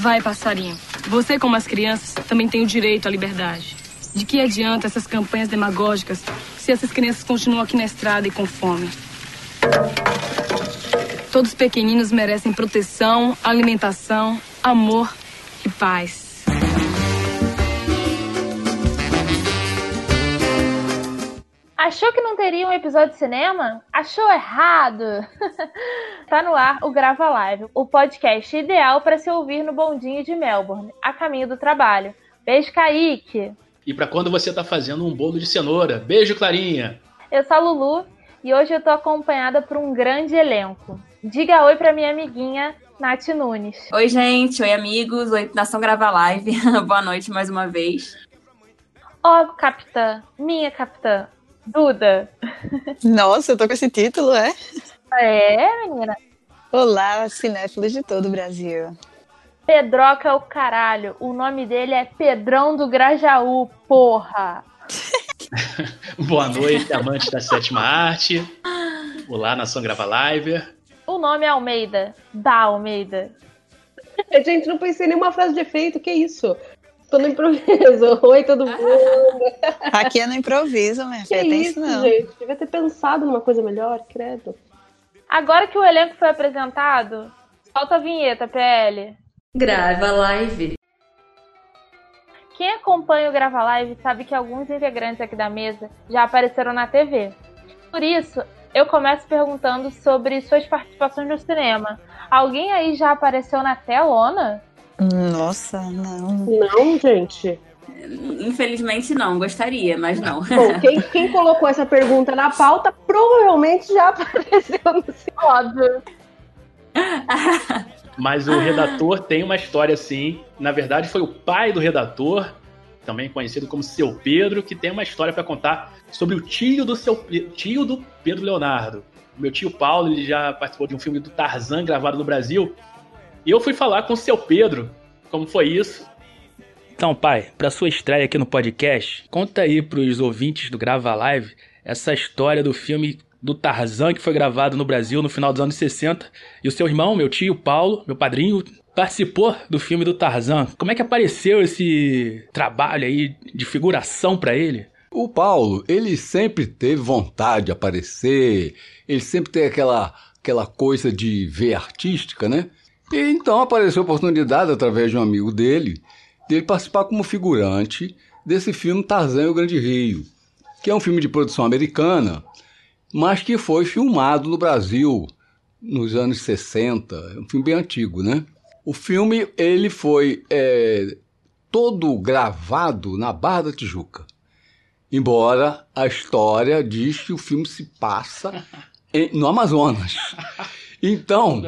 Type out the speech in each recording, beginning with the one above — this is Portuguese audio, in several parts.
Vai, passarinho. Você, como as crianças, também tem o direito à liberdade. De que adianta essas campanhas demagógicas se essas crianças continuam aqui na estrada e com fome? Todos os pequeninos merecem proteção, alimentação, amor e paz. Achou que não teria um episódio de cinema? Achou errado! tá no ar o Grava Live, o podcast ideal para se ouvir no bondinho de Melbourne, a caminho do trabalho. Beijo, Kaique! E para quando você tá fazendo um bolo de cenoura. Beijo, Clarinha! Eu sou a Lulu e hoje eu tô acompanhada por um grande elenco. Diga oi pra minha amiguinha Nath Nunes. Oi, gente. Oi, amigos. Oi, Nação Grava Live. Boa noite mais uma vez. Ó, oh, capitã, minha capitã, Duda. Nossa, eu tô com esse título, é? É, menina. Olá, cinéfilos de todo o Brasil. Pedroca é o caralho. O nome dele é Pedrão do Grajaú, porra. Boa noite, amantes da sétima arte. Olá, Nação Grava Live. O nome é Almeida. Da Almeida. Gente, não pensei em nenhuma frase de efeito, que isso? Tô no improviso. Oi, todo mundo. Aqui é no improviso, minha filha. Que tem isso, não. gente? Devia ter pensado numa coisa melhor, credo. Agora que o elenco foi apresentado, solta a vinheta, PL. Grava live. Quem acompanha o Grava Live sabe que alguns integrantes aqui da mesa já apareceram na TV. Por isso, eu começo perguntando sobre suas participações no cinema. Alguém aí já apareceu na telona? Nossa, não. Não, gente. Infelizmente não, gostaria, mas não. Bom, quem, quem colocou essa pergunta na pauta provavelmente já apareceu no Óbvio. Mas o redator tem uma história assim. Na verdade, foi o pai do redator, também conhecido como Seu Pedro, que tem uma história para contar sobre o tio do seu tio do Pedro Leonardo. Meu tio Paulo, ele já participou de um filme do Tarzan gravado no Brasil. E eu fui falar com o Seu Pedro como foi isso. Então, pai, para sua estreia aqui no podcast, conta aí pros ouvintes do Grava Live essa história do filme do Tarzan que foi gravado no Brasil no final dos anos 60. E o seu irmão, meu tio Paulo, meu padrinho, participou do filme do Tarzan. Como é que apareceu esse trabalho aí de figuração para ele? O Paulo, ele sempre teve vontade de aparecer, ele sempre tem aquela, aquela coisa de ver artística, né? E então apareceu a oportunidade, através de um amigo dele, dele participar como figurante desse filme Tarzan e o Grande Rio, que é um filme de produção americana, mas que foi filmado no Brasil nos anos 60, é um filme bem antigo, né? O filme ele foi é, todo gravado na Barra da Tijuca, embora a história diz que o filme se passa em, no Amazonas. Então,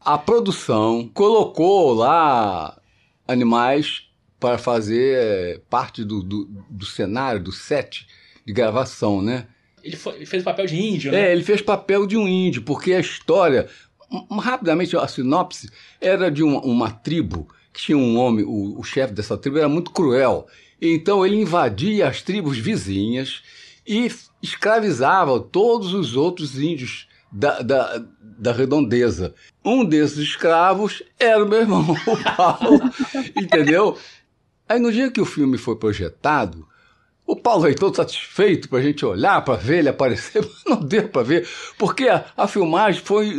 a produção colocou lá animais para fazer é, parte do, do, do, cenário, do set de gravação, né? Ele, foi, ele, fez o papel de índio, né? É, ele fez papel de um índio, porque a história, rapidamente, a sinopse era de uma, uma tribo que tinha um homem, o, o chefe dessa tribo era muito cruel. Então ele invadia as tribos vizinhas e escravizava todos os outros índios da, da, da redondeza. Um desses escravos era o meu irmão, o Paulo, entendeu? Aí no dia que o filme foi projetado, o Paulo veio todo satisfeito para a gente olhar, para ver ele aparecer, não deu para ver, porque a, a, filmagem foi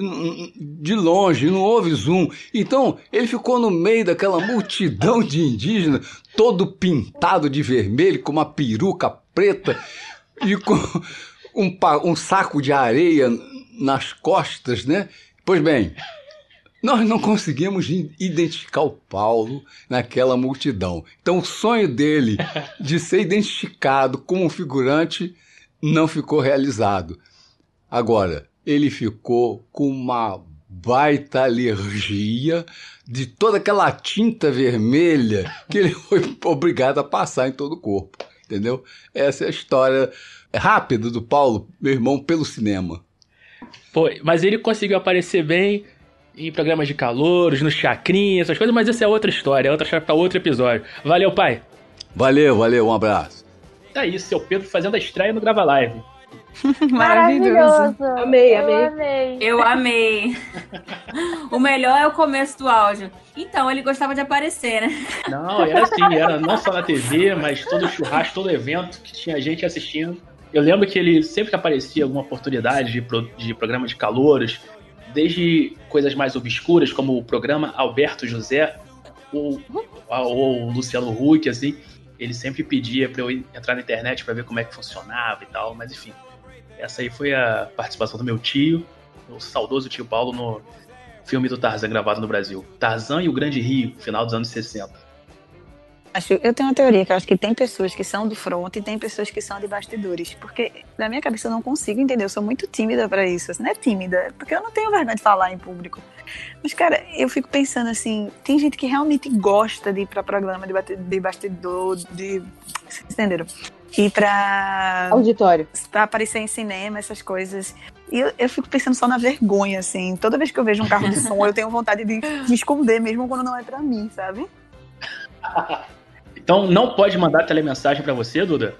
de longe, não houve zoom. Então ele ficou no meio daquela multidão de indígenas, todo pintado de vermelho, com uma peruca preta e com um, um saco de areia nas costas, né? Pois bem, nós não conseguimos identificar o Paulo naquela multidão. Então, o sonho dele de ser identificado como um figurante não ficou realizado. Agora, ele ficou com uma baita alergia de toda aquela tinta vermelha que ele foi obrigado a passar em todo o corpo. Entendeu? Essa é a história rápida do Paulo, meu irmão, pelo cinema. Foi, mas ele conseguiu aparecer bem em programas de calouros, no chacrinha, essas coisas, mas essa é outra história, é outra história para outro episódio. Valeu, pai. Valeu, valeu, um abraço. Tá isso, seu Pedro fazendo a estreia no Grava Live. Maravilhoso. Maravilhoso. Amei, Eu amei. amei. Eu amei. o melhor é o começo do áudio. Então, ele gostava de aparecer, né? Não, era assim, era não só na TV, mas todo churrasco, todo evento que tinha gente assistindo. Eu lembro que ele, sempre que aparecia alguma oportunidade de, pro- de programa de calouros, desde coisas mais obscuras, como o programa Alberto José, ou, ou Luciano Huck, assim, ele sempre pedia pra eu entrar na internet pra ver como é que funcionava e tal, mas enfim. Essa aí foi a participação do meu tio, o saudoso tio Paulo, no filme do Tarzan gravado no Brasil. Tarzan e o Grande Rio, final dos anos 60. Acho, eu tenho uma teoria que eu acho que tem pessoas que são do front e tem pessoas que são de bastidores. Porque na minha cabeça eu não consigo entender. Eu sou muito tímida pra isso. Não é tímida, porque eu não tenho vergonha de falar em público. Mas, cara, eu fico pensando assim: tem gente que realmente gosta de ir pra programa de, bate- de bastidor, de. Vocês entenderam? Ir pra, Auditório. pra aparecer em cinema, essas coisas. E eu, eu fico pensando só na vergonha, assim. Toda vez que eu vejo um carro de som, eu tenho vontade de me esconder, mesmo quando não é pra mim, sabe? Então não pode mandar telemensagem pra você, Duda?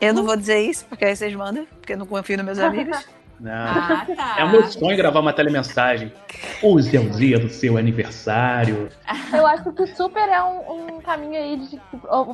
Eu não vou dizer isso, porque aí vocês mandam, porque eu não confio nos meus amigos. Não. Ah, tá. É o meu sonho gravar uma telemensagem. Hoje é o dia do seu aniversário. Eu acho que super é um, um caminho aí de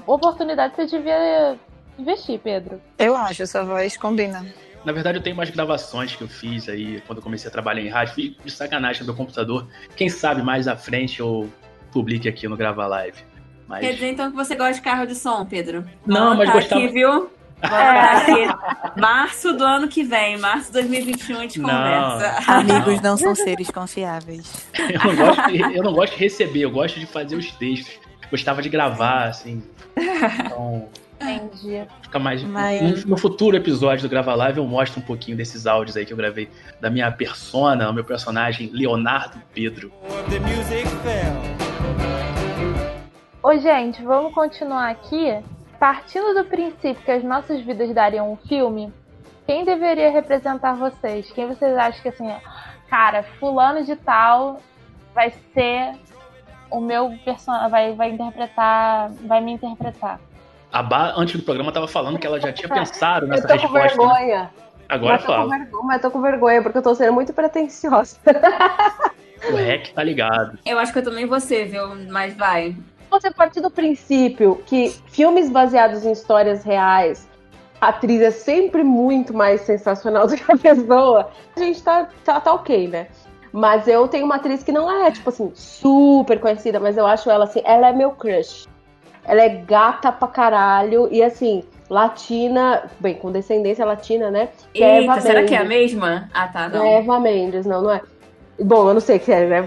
oportunidade que você devia investir, Pedro. Eu acho, sua voz combina. Na verdade, eu tenho umas gravações que eu fiz aí quando eu comecei a trabalhar em rádio. Fiz de sacanagem no meu computador. Quem sabe mais à frente eu publique aqui no Grava Live. Mas Quer dizer, então, que você gosta de carro de som, Pedro? Não, Vou mas gostava- aqui, viu? Aqui. Março do ano que vem, março de 2021, a gente Não. conversa. Amigos não são seres confiáveis. eu não, gosto de, eu não gosto de receber, eu gosto de fazer os textos. Gostava de gravar, assim. Então, Entendi. fica mais. Mas- No, futuro episódio do Grava Live eu mostro um pouquinho desses áudios aí que eu gravei da minha persona, o meu personagem Leonardo Pedro. Ô, gente, vamos continuar aqui. Partindo do princípio que as nossas vidas dariam um filme, quem deveria representar vocês? Quem vocês acham que, assim, cara, fulano de tal vai ser o meu personagem, vai, vai interpretar, vai me interpretar. A Bá, antes do programa, tava falando que ela já tinha pensado Eu nessa tô com resposta. né? vergonha. Agora mas, tô com fala. vergonha mas tô com vergonha, porque eu tô sendo muito pretensiosa. O REC tá ligado. Eu acho que eu também vou ser, viu? Mas vai. Você partir do princípio que filmes baseados em histórias reais, a atriz é sempre muito mais sensacional do que a pessoa, a gente tá, tá, tá ok, né? Mas eu tenho uma atriz que não é, tipo assim, super conhecida, mas eu acho ela assim, ela é meu crush. Ela é gata pra caralho e assim, latina, bem, com descendência latina, né? Que é Eita, Eva será que é a Mendes. mesma? Ah, tá, Não não. é Eva Mendes, não, não é? Bom, eu não sei o que é, né?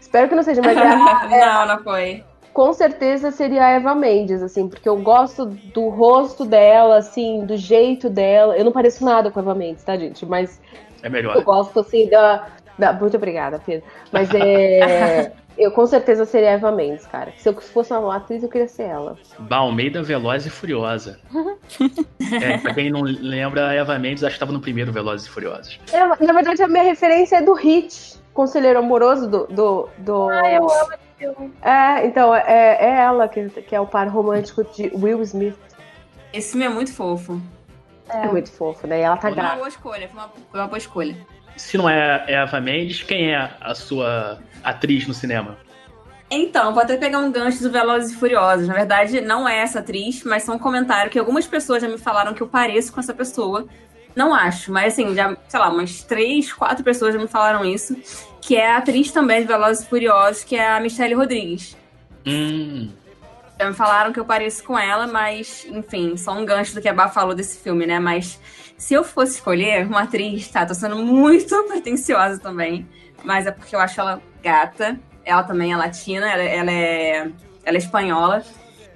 Espero que não seja, mas é a, não, não foi. Com certeza seria a Eva Mendes, assim, porque eu gosto do rosto dela, assim, do jeito dela. Eu não pareço nada com a Eva Mendes, tá, gente? Mas É eu melhor. gosto, assim, da. da- Muito obrigada, Pedro. Mas é. eu com certeza seria a Eva Mendes, cara. Se eu fosse uma atriz, eu queria ser ela. Bah, Almeida Veloz e Furiosa. é, pra quem não lembra, a Eva Mendes acho que tava no primeiro Velozes e Furiosos. Eu- na verdade, a minha referência é do Hit, Conselheiro Amoroso do. do, do... Ah, eu amo. É, então, é, é ela que, que é o par romântico de Will Smith. Esse filme é muito fofo. É, muito fofo, né? E ela tá Foi uma grávida. boa escolha, foi uma, foi uma boa escolha. Se não é Eva Mendes, quem é a sua atriz no cinema? Então, vou até pegar um gancho do Velozes e Furiosos. Na verdade, não é essa atriz, mas são um comentário que algumas pessoas já me falaram que eu pareço com essa pessoa. Não acho, mas assim, já, sei lá, umas três, quatro pessoas já me falaram isso. Que é a atriz também de Velozes e Furiosos, que é a Michelle Rodrigues. Hum, Já me falaram que eu pareço com ela, mas, enfim, só um gancho do que a Bá falou desse filme, né? Mas se eu fosse escolher uma atriz, tá? Tô sendo muito pretensiosa também. Mas é porque eu acho ela gata. Ela também é latina, ela, ela é, ela é espanhola.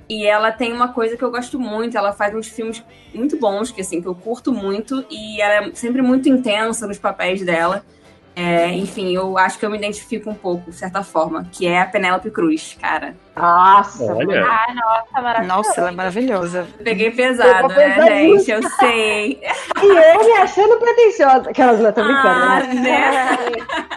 E ela tem uma coisa que eu gosto muito. Ela faz uns filmes muito bons, que assim, que eu curto muito. E ela é sempre muito intensa nos papéis dela. É, enfim, eu acho que eu me identifico um pouco, de certa forma, que é a Penélope Cruz, cara. Nossa, olha. Ah, nossa, maravilhoso. Nossa, ela é maravilhosa. Peguei pesado, né, gente? Eu sei. E eu me achando pretensiosa. Aquelas não, tô brincando, Ah, né? né?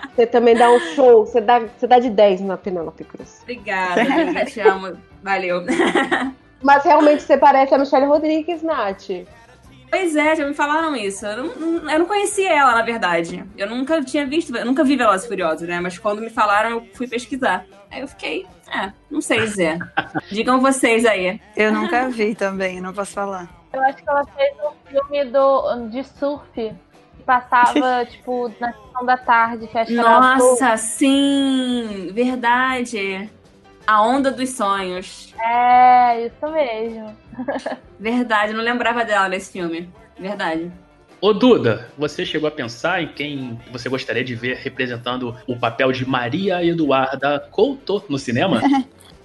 Você também dá um show, você dá, você dá de 10 na Penélope Cruz. Obrigada, amiga, te amo. Valeu. Mas realmente você parece a Michelle Rodrigues, Nath. Pois é, já me falaram isso. Eu não, eu não conhecia ela, na verdade. Eu nunca tinha visto, eu nunca vi Velozes e Furiosos, né? Mas quando me falaram, eu fui pesquisar. Aí eu fiquei, é, não sei dizer. Digam vocês aí. Eu nunca vi também, não posso falar. Eu acho que ela fez um filme do, de surf. Que passava, tipo, na sessão da tarde, que acho que era Nossa, sim! Verdade. A Onda dos Sonhos. É, isso mesmo. Verdade, não lembrava dela nesse filme. Verdade. Ô Duda, você chegou a pensar em quem você gostaria de ver representando o papel de Maria Eduarda Couto no cinema?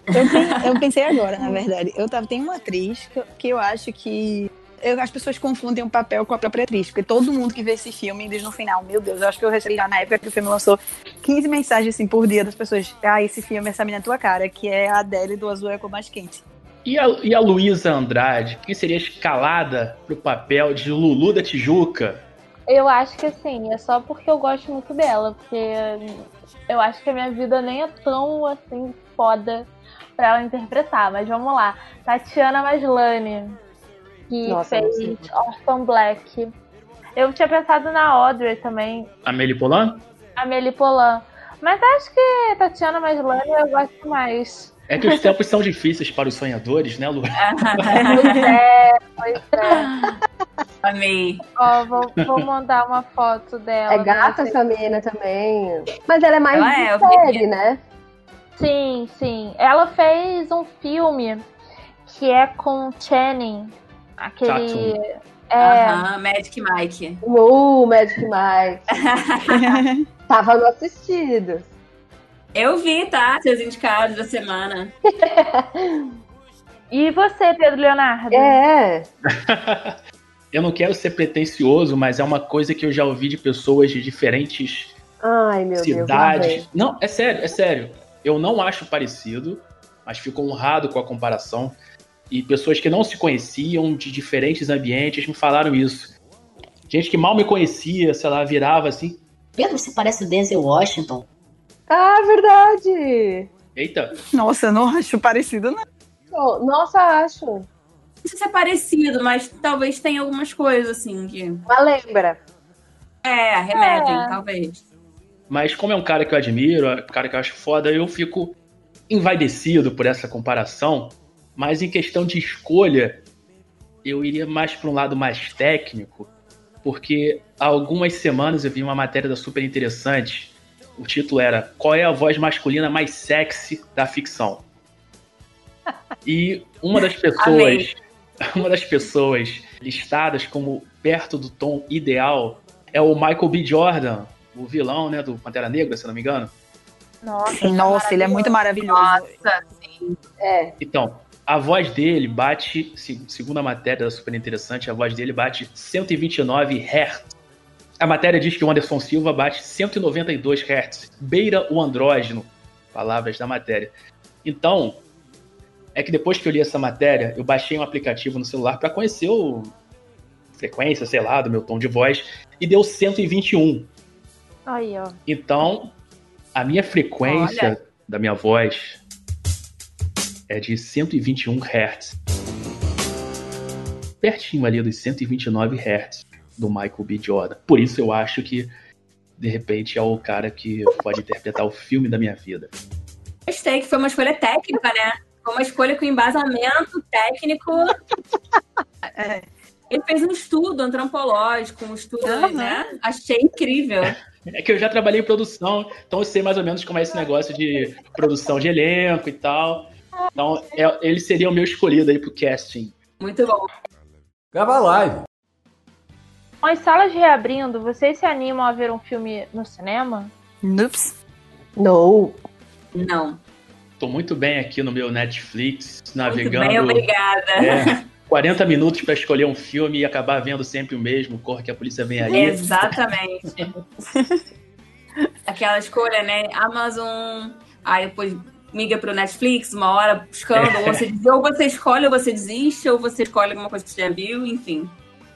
Eu, pen- eu pensei agora, na verdade. Eu tava, tem uma atriz que, eu- que eu acho que. Eu- as pessoas confundem o papel com a própria atriz, porque todo mundo que vê esse filme diz no final, meu Deus, eu acho que eu recebi já na época que o filme lançou 15 mensagens assim por dia das pessoas. Ah, esse filme, essa mina é tua cara, que é a Adele do Azul é com mais quente. E a, e a Luísa Andrade, quem seria escalada pro papel de Lulu da Tijuca? Eu acho que assim, é só porque eu gosto muito dela, porque eu acho que a minha vida nem é tão assim foda pra ela interpretar. Mas vamos lá. Tatiana Maslany, que Nossa, fez Orphan Black. Eu tinha pensado na Audrey também, Amélie Polan? Amélie Polan. Mas acho que Tatiana Maslany eu gosto mais. É que os tempos são difíceis para os sonhadores, né, Lu? Pois é, pois é. Amei. Ó, vou, vou mandar uma foto dela. É gata essa menina também. Mas ela é mais Ela de é, série, vi. né? Sim, sim. Ela fez um filme que é com Channing. Aquele. Tatum. É. Aham, Magic Mike. Uh, Magic Mike. Tava no assistido. Eu vi, tá? Seus indicados da semana. E você, Pedro Leonardo? É. Eu não quero ser pretencioso, mas é uma coisa que eu já ouvi de pessoas de diferentes Ai, meu Deus. cidades. vem. Não, é sério, é sério. Eu não acho parecido, mas fico honrado com a comparação. E pessoas que não se conheciam de diferentes ambientes me falaram isso. Gente que mal me conhecia, sei lá, virava assim. Pedro, você parece o Denzel Washington. Ah, verdade. Eita, Nossa, eu não acho parecido, não. Oh, Nossa, acho. Não sei se é parecido, mas talvez tenha algumas coisas assim que. Mas lembra. É, remédio, É. talvez. Mas como é um cara que eu admiro, é um cara que eu acho foda, eu fico envaidecido por essa comparação. Mas em questão de escolha, eu iria mais para um lado mais técnico, porque há algumas semanas eu vi uma matéria da super interessante. O título era Qual é a voz masculina mais sexy da ficção? E uma das pessoas, uma das pessoas listadas como perto do tom ideal é o Michael B. Jordan, o vilão, né, do Pantera Negra, se eu não me engano. Nossa, Nossa, ele é muito maravilhoso. Nossa, sim. É. Então, a voz dele bate, se- segundo a matéria super interessante, a voz dele bate 129 Hz. A matéria diz que o Anderson Silva bate 192 Hz, beira o andrógeno, palavras da matéria. Então, é que depois que eu li essa matéria, eu baixei um aplicativo no celular para conhecer o frequência, sei lá, do meu tom de voz, e deu 121. Aí, ó. Então, a minha frequência da minha voz é de 121 Hz. Pertinho ali dos 129 Hz do Michael B. Jordan. Por isso eu acho que, de repente, é o cara que pode interpretar o filme da minha vida. Gostei que foi uma escolha técnica, né? Foi uma escolha com embasamento técnico. É. Ele fez um estudo antropológico, um estudo, Aham. né? Achei incrível. É que eu já trabalhei em produção, então eu sei mais ou menos como é esse negócio de produção de elenco e tal. Então, é- ele seria o meu escolhido aí pro casting. Muito bom. Grava live. Com as salas reabrindo, vocês se animam a ver um filme no cinema? Ups. Não. Não. Tô muito bem aqui no meu Netflix, Muito navegando. bem, obrigada. É, 40 minutos pra escolher um filme e acabar vendo sempre o mesmo, corre que a polícia vem aí. Exatamente. Aquela escolha, né? Amazon, aí depois migra pro Netflix, uma hora buscando, ou você, ou você escolhe ou você desiste, ou você escolhe alguma coisa que você já viu, enfim.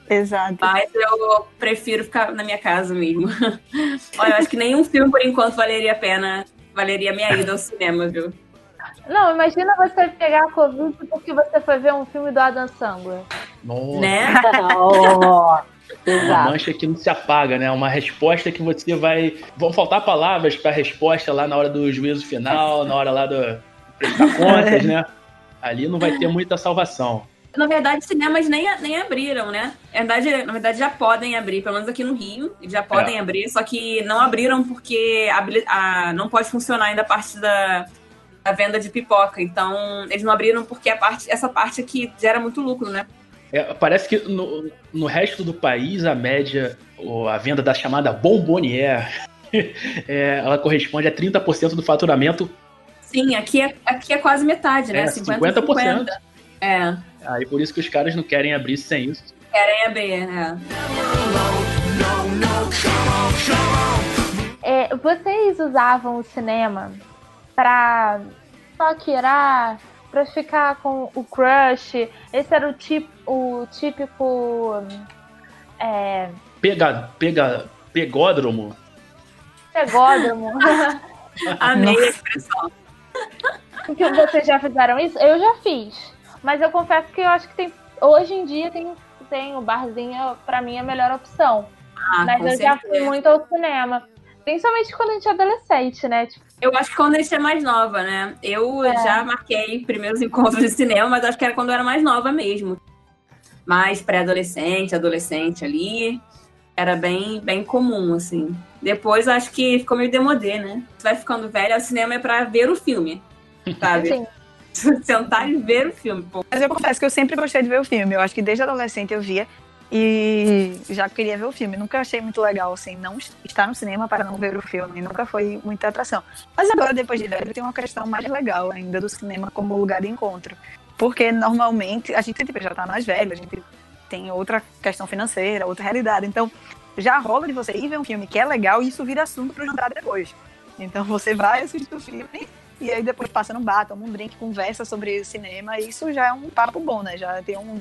Exato. Mas eu prefiro ficar na minha casa mesmo. Olha, eu acho que nenhum filme, por enquanto, valeria a pena, valeria a minha ida ao cinema, viu? Não, imagina você pegar a Covid porque você foi ver um filme do Adam Sandler. Nossa, Né? Ó, uma Exato. mancha que não se apaga, né? Uma resposta que você vai. Vão faltar palavras pra resposta lá na hora do juízo final, na hora lá do prestar contas, né? Ali não vai ter muita salvação. Na verdade, cinemas nem, nem abriram, né? Na verdade, na verdade, já podem abrir, pelo menos aqui no Rio, eles já podem abrir, só que não abriram porque a, a- não pode funcionar ainda a parte da, da venda de pipoca. Então, eles não abriram porque a parte, essa parte aqui gera muito lucro, né? É, parece que no, no resto do país a média, ou a venda da chamada bombonière, é, ela corresponde a 30% do faturamento. Sim, aqui é, aqui é quase metade, né? É, 50%. 50%. É, Aí por isso que os caras não querem abrir sem isso. querem abrir, né? É, vocês usavam o cinema pra paquerar, pra ficar com o crush? Esse era o, tip, o típico é, Pega, pega, pegódromo. pegódromo. Amei a expressão. que vocês já fizeram isso? Eu já fiz. Mas eu confesso que eu acho que tem. Hoje em dia tem, tem o barzinho, pra mim, é a melhor opção. Ah, Mas eu já fui certeza. muito ao cinema. Principalmente quando a gente é adolescente, né? Tipo, Eu acho que quando a gente é mais nova, né? Eu É. já marquei primeiros encontros de cinema, mas acho que era quando eu era mais nova mesmo. Mais pré-adolescente, adolescente ali. Era bem, bem comum, assim. Depois acho que ficou meio demodê, né? Você vai ficando velha, o cinema é pra ver o filme. Sabe? assim, Sentar e ver o filme. Pô. Mas eu confesso que eu sempre gostei de ver o filme. Eu acho que desde adolescente eu via e já queria ver o filme. Nunca achei muito legal, assim, não estar no cinema para não ver o filme. Nunca foi muita atração. Mas agora, depois de velho, tem uma questão mais legal ainda do cinema como lugar de encontro. Porque normalmente a gente tipo, já tá mais velho, a gente tem outra questão financeira, outra realidade. Então, já rola de você ir ver um filme que é legal e isso vira assunto pro jantar depois. Então você vai assistir o filme e aí depois passa no bar, toma um drink, conversa sobre cinema, e isso já é um papo bom, né? Já tem um,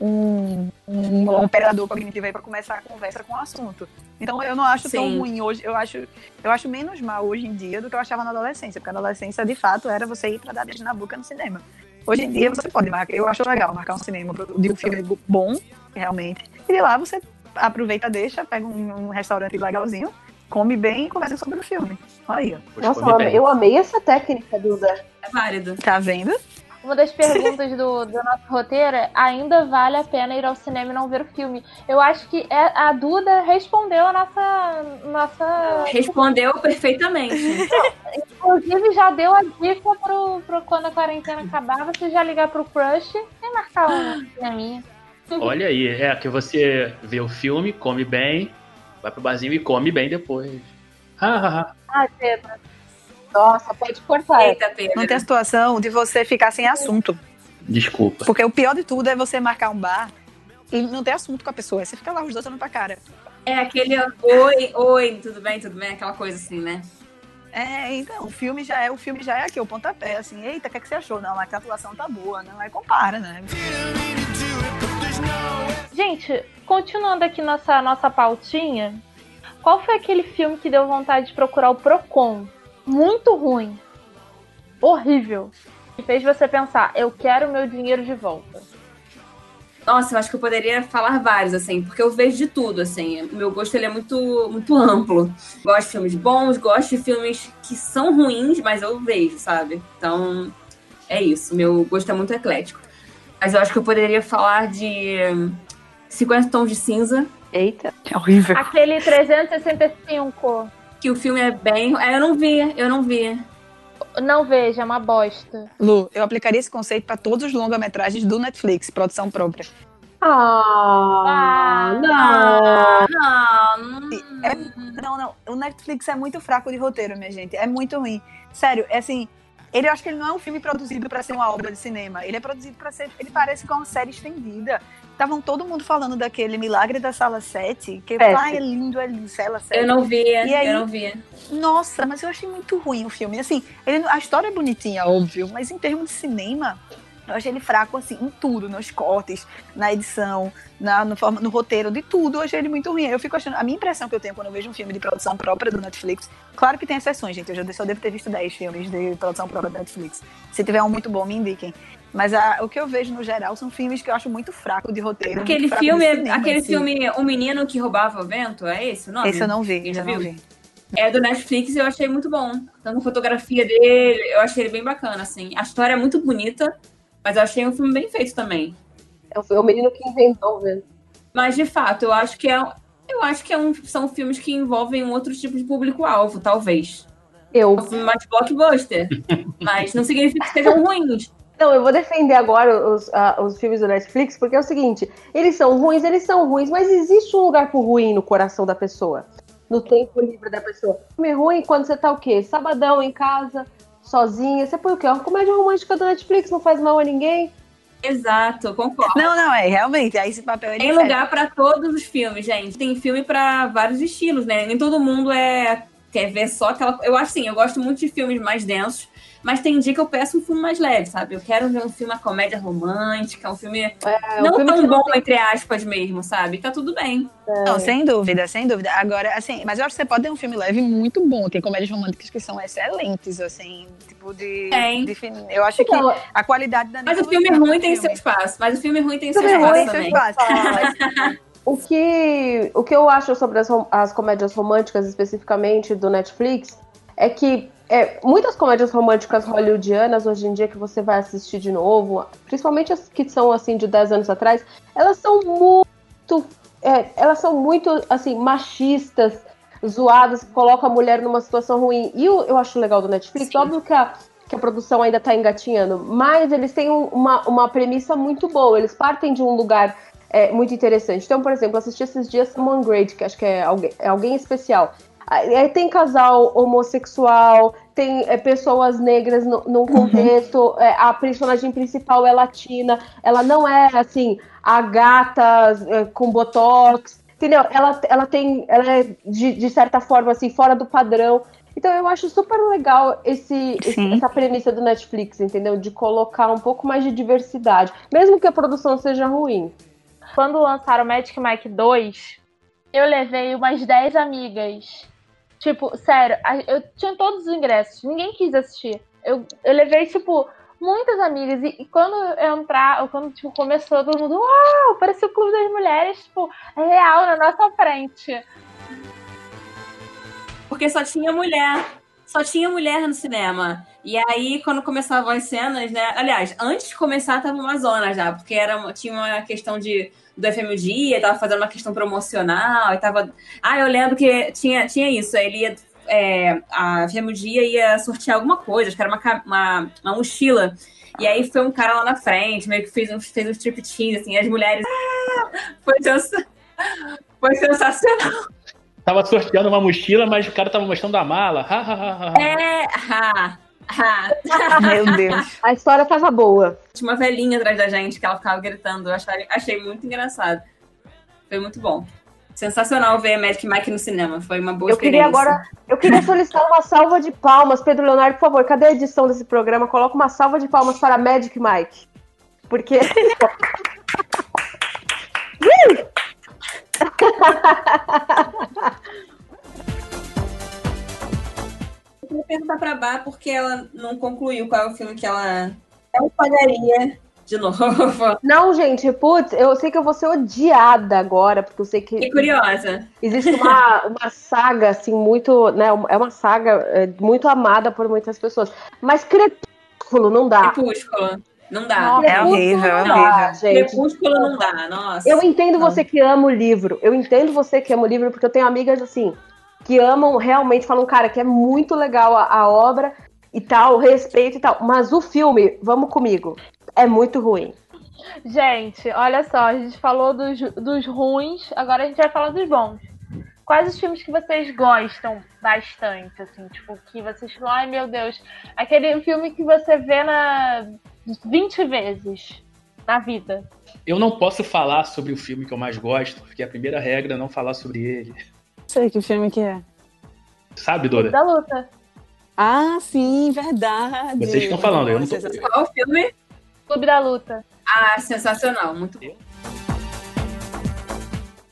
um, um operador cognitivo aí pra começar a conversa com o assunto. Então eu não acho tão Sim. ruim hoje, eu acho, eu acho menos mal hoje em dia do que eu achava na adolescência, porque a adolescência de fato era você ir pra dar beijo na boca no cinema. Hoje em dia você pode marcar, eu acho legal marcar um cinema de um filme bom, realmente, e de lá você aproveita, deixa, pega um, um restaurante legalzinho, come bem e conversa sobre o filme. Olha aí, ó. Nossa, eu amei, eu amei essa técnica, Duda. É válido. tá vendo? uma das perguntas do, do nosso roteiro é: ainda vale a pena ir ao cinema e não ver o filme? Eu acho que é- a Duda respondeu a nossa. nossa Respondeu perfeitamente. Inclusive, já deu a dica pro, pro quando a quarentena acabar, você já ligar pro crush e marcar um cineminha. Olha aí, é que você vê o filme, come bem, vai pro barzinho e come bem depois. Ah, Pedro. Nossa, pode cortar. Eita, Pedro. Não tem a situação de você ficar sem assunto. Desculpa. Porque o pior de tudo é você marcar um bar e não ter assunto com a pessoa. Aí Você fica lá os dois olhando pra cara. É aquele oi, oi, tudo bem, tudo bem? Aquela coisa assim, né? É, então, o filme já é, o filme já é aqui, o pontapé, assim, eita, o que, é que você achou? Não, a atuação tá boa, não, aí compara, né? Gente, continuando aqui nossa, nossa pautinha, qual foi aquele filme que deu vontade de procurar o Procon? Muito ruim. Horrível. E fez você pensar, eu quero meu dinheiro de volta. Nossa, eu acho que eu poderia falar vários, assim, porque eu vejo de tudo, assim. O meu gosto ele é muito, muito amplo. Gosto de filmes bons, gosto de filmes que são ruins, mas eu vejo, sabe? Então, é isso. Meu gosto é muito eclético. Mas eu acho que eu poderia falar de hum, 50 Tons de Cinza, Eita. É horrível. Aquele 365. que o filme é bem... É, eu não vi, eu não vi. Não veja, é uma bosta. Lu, eu aplicaria esse conceito pra todos os longa-metragens do Netflix, produção própria. Ah, não. Ah, não. É- não, não, o Netflix é muito fraco de roteiro, minha gente, é muito ruim. Sério, é assim, ele eu acho que ele não é um filme produzido pra ser uma obra de cinema, ele é produzido pra ser, ele parece com uma série estendida. Estavam todo mundo falando daquele Milagre da Sala 7, que ah, é lindo, é lindo, Sala 7. Eu não vi, E aí? eu não vi. Nossa, mas eu achei muito ruim o filme. Assim, ele, a história é bonitinha, óbvio, mas em termos de cinema, Eu achei ele fraco, assim, em tudo, nos cortes, na edição, na, no, forma, no roteiro, de tudo. Eu achei ele muito ruim. Eu fico achando. A minha impressão que eu tenho quando eu vejo um filme de produção própria do Netflix. Claro que tem exceções, gente. Eu já só devo ter visto 10 filmes de produção própria da Netflix. Se tiver um muito bom, me indiquem. Mas a, o que eu vejo no geral são filmes que eu acho muito fraco de roteiro. Aquele filme, de cinema, aquele assim. filme O Menino que Roubava o Vento, é esse o nome? Esse eu não vi, já não vi. É do Netflix e eu achei muito bom. Tanto a fotografia dele, eu achei ele bem bacana, assim. A história é muito bonita, mas eu achei um filme bem feito também. É o- é menino que inventou, velho. Mas de fato, eu acho que é, eu acho que é um, são filmes que envolvem um outro tipo de público-alvo, talvez. Eu. Um filme mais blockbuster. mas não significa que sejam ruins. Não, eu vou defender agora os, ah, os filmes do Netflix, porque é o seguinte: eles são ruins, eles são ruins, mas existe um lugar pro ruim no coração da pessoa. No tempo livre da pessoa. Filme ruim quando você tá o quê? Sabadão em casa, sozinha. Você põe o quê? Uma comédia romântica do Netflix, não faz mal a ninguém. Exato, concordo. Não, não, é, realmente. Aí esse papel ele Tem lugar pra todos os filmes, gente. Tem filme pra vários estilos, né? Nem todo mundo é quer ver só aquela. Eu acho assim, eu gosto muito de filmes mais densos, mas tem dia que eu peço um filme mais leve, sabe? Eu quero ver um filme uma comédia romântica, um filme É, não um filme tão bom entre aspas mesmo, sabe? Tá tudo bem. Não, sem dúvida, sem dúvida. Agora, assim, mas eu acho que você pode ter um filme leve muito bom. Tem comédias românticas que são excelentes, assim, tipo de. Tem. de fin- eu acho que Então, a qualidade da Mas o filme Kidman ruim tem no seu filme. espaço. Mas o filme ruim tem seu Filme ruim espaço Tem seu também. espaço. O que, o que eu acho sobre as, as comédias românticas, especificamente do Netflix, é que é, muitas comédias românticas hollywoodianas, hoje em dia, que você vai assistir de novo, principalmente as que são assim de 10 anos atrás, elas são muito. é, elas são muito assim, machistas, zoadas, que colocam a mulher numa situação ruim. E eu, eu acho legal do Netflix, Sim. óbvio que a, que a produção ainda tá engatinhando, mas eles têm um- uma, uma premissa muito boa. Eles partem de um lugar é, muito interessante. Então, por exemplo, assisti esses dias Someone Great, que acho que é alguém, é alguém especial. Aí tem casal homossexual, tem é, pessoas negras no, num contexto, é, a personagem principal é latina, ela não é assim, a gata é, com botox, entendeu? Ela, ela tem, ela é de, de certa forma assim, fora do padrão. Então eu acho super legal esse, esse- essa premissa do Netflix, entendeu? De colocar um pouco mais de diversidade, mesmo que a produção seja ruim. Quando lançaram Magic Mike 2, eu levei umas 10 amigas. Tipo, sério, eu tinha todos os ingressos, ninguém quis assistir. Eu, eu levei, tipo, muitas amigas. E, e quando eu entrar, ou quando tipo, começou, todo mundo, uau, parecia o Clube das Mulheres, tipo, é real na nossa frente. Porque só tinha mulher. Só tinha mulher no cinema. E aí, quando começavam as cenas, né? Aliás, antes de começar, tava uma zona já, porque era, tinha uma questão de do FM Dia, tava fazendo uma questão promocional, e tava. Ah, eu lembro que tinha, tinha isso. Ele ia. é, a FM Dia ia sortear alguma coisa, acho que era uma, uma, uma mochila. E aí foi um cara lá na frente, meio que fez um, fez um striptease, assim, as mulheres. Ah! Foi, sensa- foi sensacional. Tava sorteando uma mochila, mas o cara tava mostrando a mala. Ha, ha, ha. É. Ah. Meu Deus. A história tava boa. Tinha uma velhinha atrás da gente que ela ficava gritando. Eu achei, achei muito engraçado. Foi muito bom. Sensacional ver Magic Mike no cinema. Foi uma boa Eu queria experiência. agora, eu queria solicitar uma salva de palmas, Pedro Leonardo, por favor. Cadê a edição desse programa? Coloca uma salva de palmas para Magic Mike. Porque vou perguntar pra Bá porque ela não concluiu qual é o filme que ela não pagaria de novo. Não, gente, putz, eu sei que eu vou ser odiada agora, porque eu sei que Fiquei curiosa. existe uma, uma saga, assim, muito, né, é uma saga é, muito amada por muitas pessoas. Mas Crepúsculo não dá. Crepúsculo. Não dá. Nossa, É horrível, é não dá, horrível. gente. Crepúsculo não dá, nossa. Eu entendo Não. você que ama o livro. Eu entendo você que ama o livro, porque eu tenho amigas assim que amam realmente, falam, cara, que é muito legal a, a obra e tal, respeito e tal. Mas o filme, vamos comigo, é muito ruim. Gente, olha só, a gente falou dos, dos ruins, agora a gente vai falar dos bons. Quais os filmes que vocês gostam bastante, assim, tipo, que vocês falam, ai meu Deus, aquele filme que você vê na 20 vezes na vida. Eu não posso falar sobre o filme que eu mais gosto, porque a primeira regra é não falar sobre ele. Sei que filme que é. Sabe, Dora? Da luta. Ah, sim, verdade. Vocês estão falando, eu não tô- Qual o filme? Clube da Luta. Ah, sensacional, muito bom.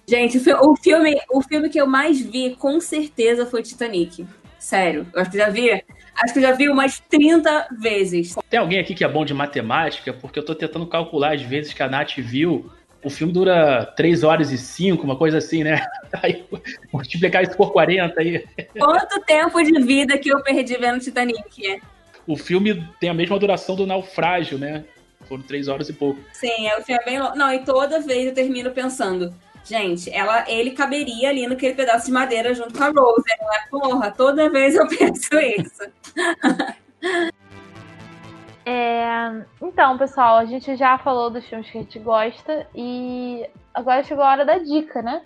Gente, o fi- o filme, o filme que eu mais vi, com certeza, foi Titanic. Sério. Eu acho que já vi. Acho que eu já vi umas 30 vezes. Tem alguém aqui que é bom de matemática? Porque eu tô tentando calcular as vezes que a Nath viu. O filme dura 3 horas e 5, uma coisa assim, né? Aí, multiplicar isso por 40 aí. Quanto tempo de vida que eu perdi vendo Titanic? O filme tem a mesma duração do naufrágio, né? Foram 3 horas e pouco. Sim, é, o filme é bem longo. Não, e toda vez eu termino pensando, gente, ela, ele caberia ali naquele pedaço de madeira junto com a Rose. Ela, porra, toda vez eu penso isso. É, Então, pessoal, a gente já falou dos filmes que a gente gosta e agora chegou a hora da dica, né?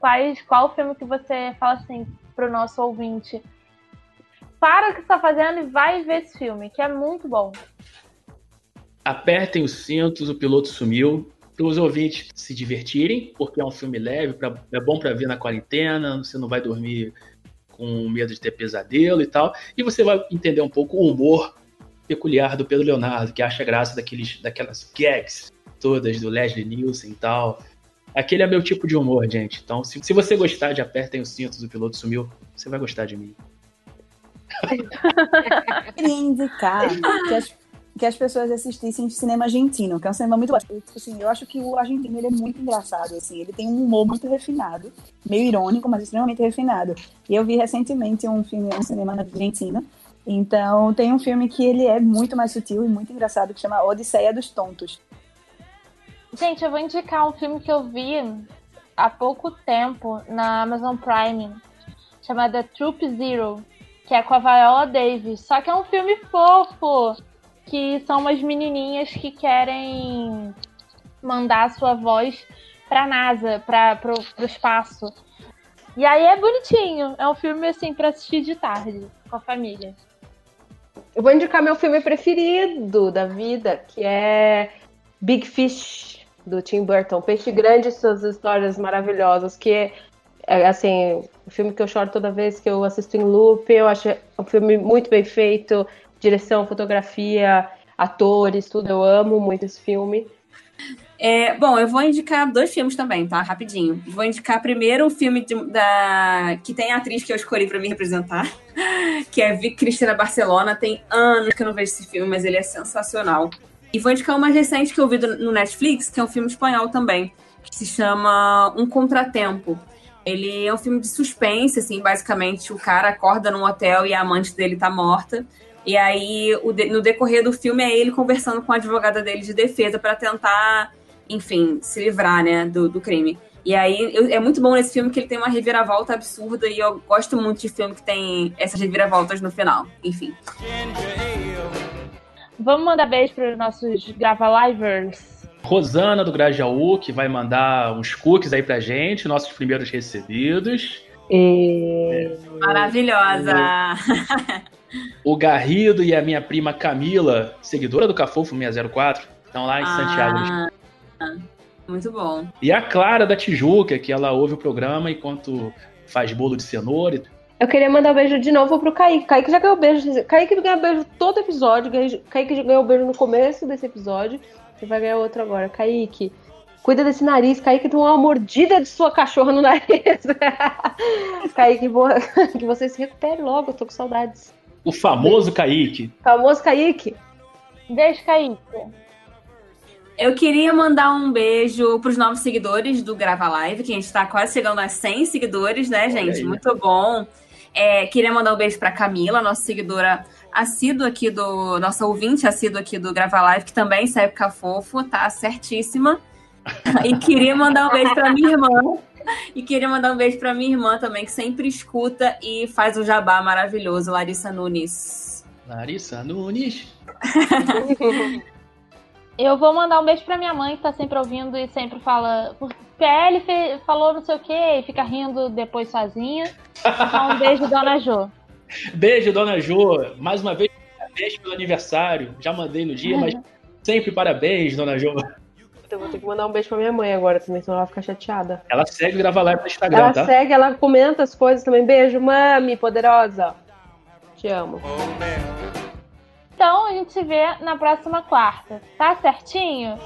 Quais, qual filme que você fala assim pro nosso ouvinte? Para o que está fazendo e vai ver esse filme, que é muito bom. Apertem os cintos, o piloto sumiu. Para os ouvintes se divertirem, porque é um filme leve, pra- é bom para ver na quarentena, você não vai dormir com medo de ter pesadelo e tal. E você vai entender um pouco o humor peculiar do Pedro Leonardo, que acha graça daqueles, daquelas gags todas do Leslie Nielsen e tal. Aquele é meu tipo de humor, gente. Então, se, se você gostar de Apertem os cintos, o piloto sumiu, você vai gostar de mim. queria indicar que as, que as pessoas assistissem cinema argentino, que é um cinema muito bom. Tipo assim, eu acho que o argentino ele é muito engraçado, assim, ele tem um humor muito refinado, meio irônico, mas extremamente refinado. E eu vi recentemente um filme, um cinema na Argentina. Então, tem um filme que ele é muito mais sutil e muito engraçado, que chama Odisseia dos Tontos. Gente, eu vou indicar um filme que eu vi há pouco tempo na Amazon Prime, chamada Troop Zero, que é com a Viola Davis. Só que é um filme fofo, que são umas menininhas que querem mandar a sua voz pra NASA, pra, pro, pro espaço. E aí é bonitinho, é um filme assim pra assistir de tarde, com a família. Eu vou indicar meu filme preferido da vida, que é Big Fish, do Tim Burton. Peixe Grande e suas histórias maravilhosas, que é, é, assim, um filme que eu choro toda vez que eu assisto em loop. Eu acho um filme muito bem feito, direção, fotografia, atores, tudo. Eu amo muito esse filme. É, bom, eu vou indicar dois filmes também, tá? Rapidinho. Vou indicar primeiro o filme de- da que tem a atriz que eu escolhi pra me representar, que é Vic Cristina Barcelona. Tem anos que eu não vejo esse filme, mas ele é sensacional. E vou indicar mais recente que eu vi do- no Netflix, que é um filme espanhol também, que se chama Um Contratempo. Ele é um filme de suspense, assim, basicamente o cara acorda num hotel e a amante dele tá morta. E aí, o no decorrer do filme, é ele conversando com a advogada dele de defesa pra tentar, enfim, se livrar, né, do, do crime. E aí, eu- é muito bom nesse filme que ele tem uma reviravolta absurda e eu gosto muito de filme que tem essas reviravoltas no final. Enfim. Vamos mandar beijo para os nossos Grava-Livers. Rosana do Grajaú, que vai mandar uns cookies aí pra gente, nossos primeiros recebidos. E... Maravilhosa! O Garrido e a minha prima Camila, seguidora do Cafofo 604, estão lá em Santiago. Muito bom. E a Clara da Tijuca, que ela ouve o programa enquanto faz bolo de cenoura. Eu queria mandar um beijo de novo pro Kaique. Kaique já ganhou beijo. Kaique ganha beijo todo episódio. Kaique já ganhou beijo no começo desse episódio. E vai ganhar outro agora. Kaique, cuida desse nariz. Kaique tem uma mordida de sua cachorra no nariz. Kaique, boa, que você se recupere logo. Eu tô com saudades. O famoso Kaique. Famoso Kaique. Beijo, Kaique. Eu queria mandar um beijo pros novos seguidores do Grava Live, que a gente tá quase chegando a 100 seguidores, né, gente? aí. Muito bom. É, queria mandar um beijo pra Camila, nossa seguidora assídua aqui do. Nossa ouvinte assídua aqui do Grava Live, que também segue ficar fofo, tá certíssima. E queria mandar um beijo pra minha irmã. E queria mandar um beijo pra minha irmã também, que sempre escuta e faz o jabá maravilhoso, Larissa Nunes. Larissa Nunes. Eu vou mandar um beijo pra minha mãe, que tá sempre ouvindo e sempre fala. "O PL fe- falou não sei o quê e fica rindo depois sozinha. Então, um beijo, dona Jo. Beijo, dona Jo. Mais uma vez, parabéns pelo aniversário. Já mandei no dia, mas sempre parabéns, dona Jo. Eu vou ter que mandar um beijo pra minha mãe agora também, senão ela vai ficar chateada. Ela segue o Grava Live no Instagram, Ela tá? segue, ela comenta as coisas também. Beijo, mami, poderosa. Te amo. Então a gente se vê na próxima quarta. Tá certinho?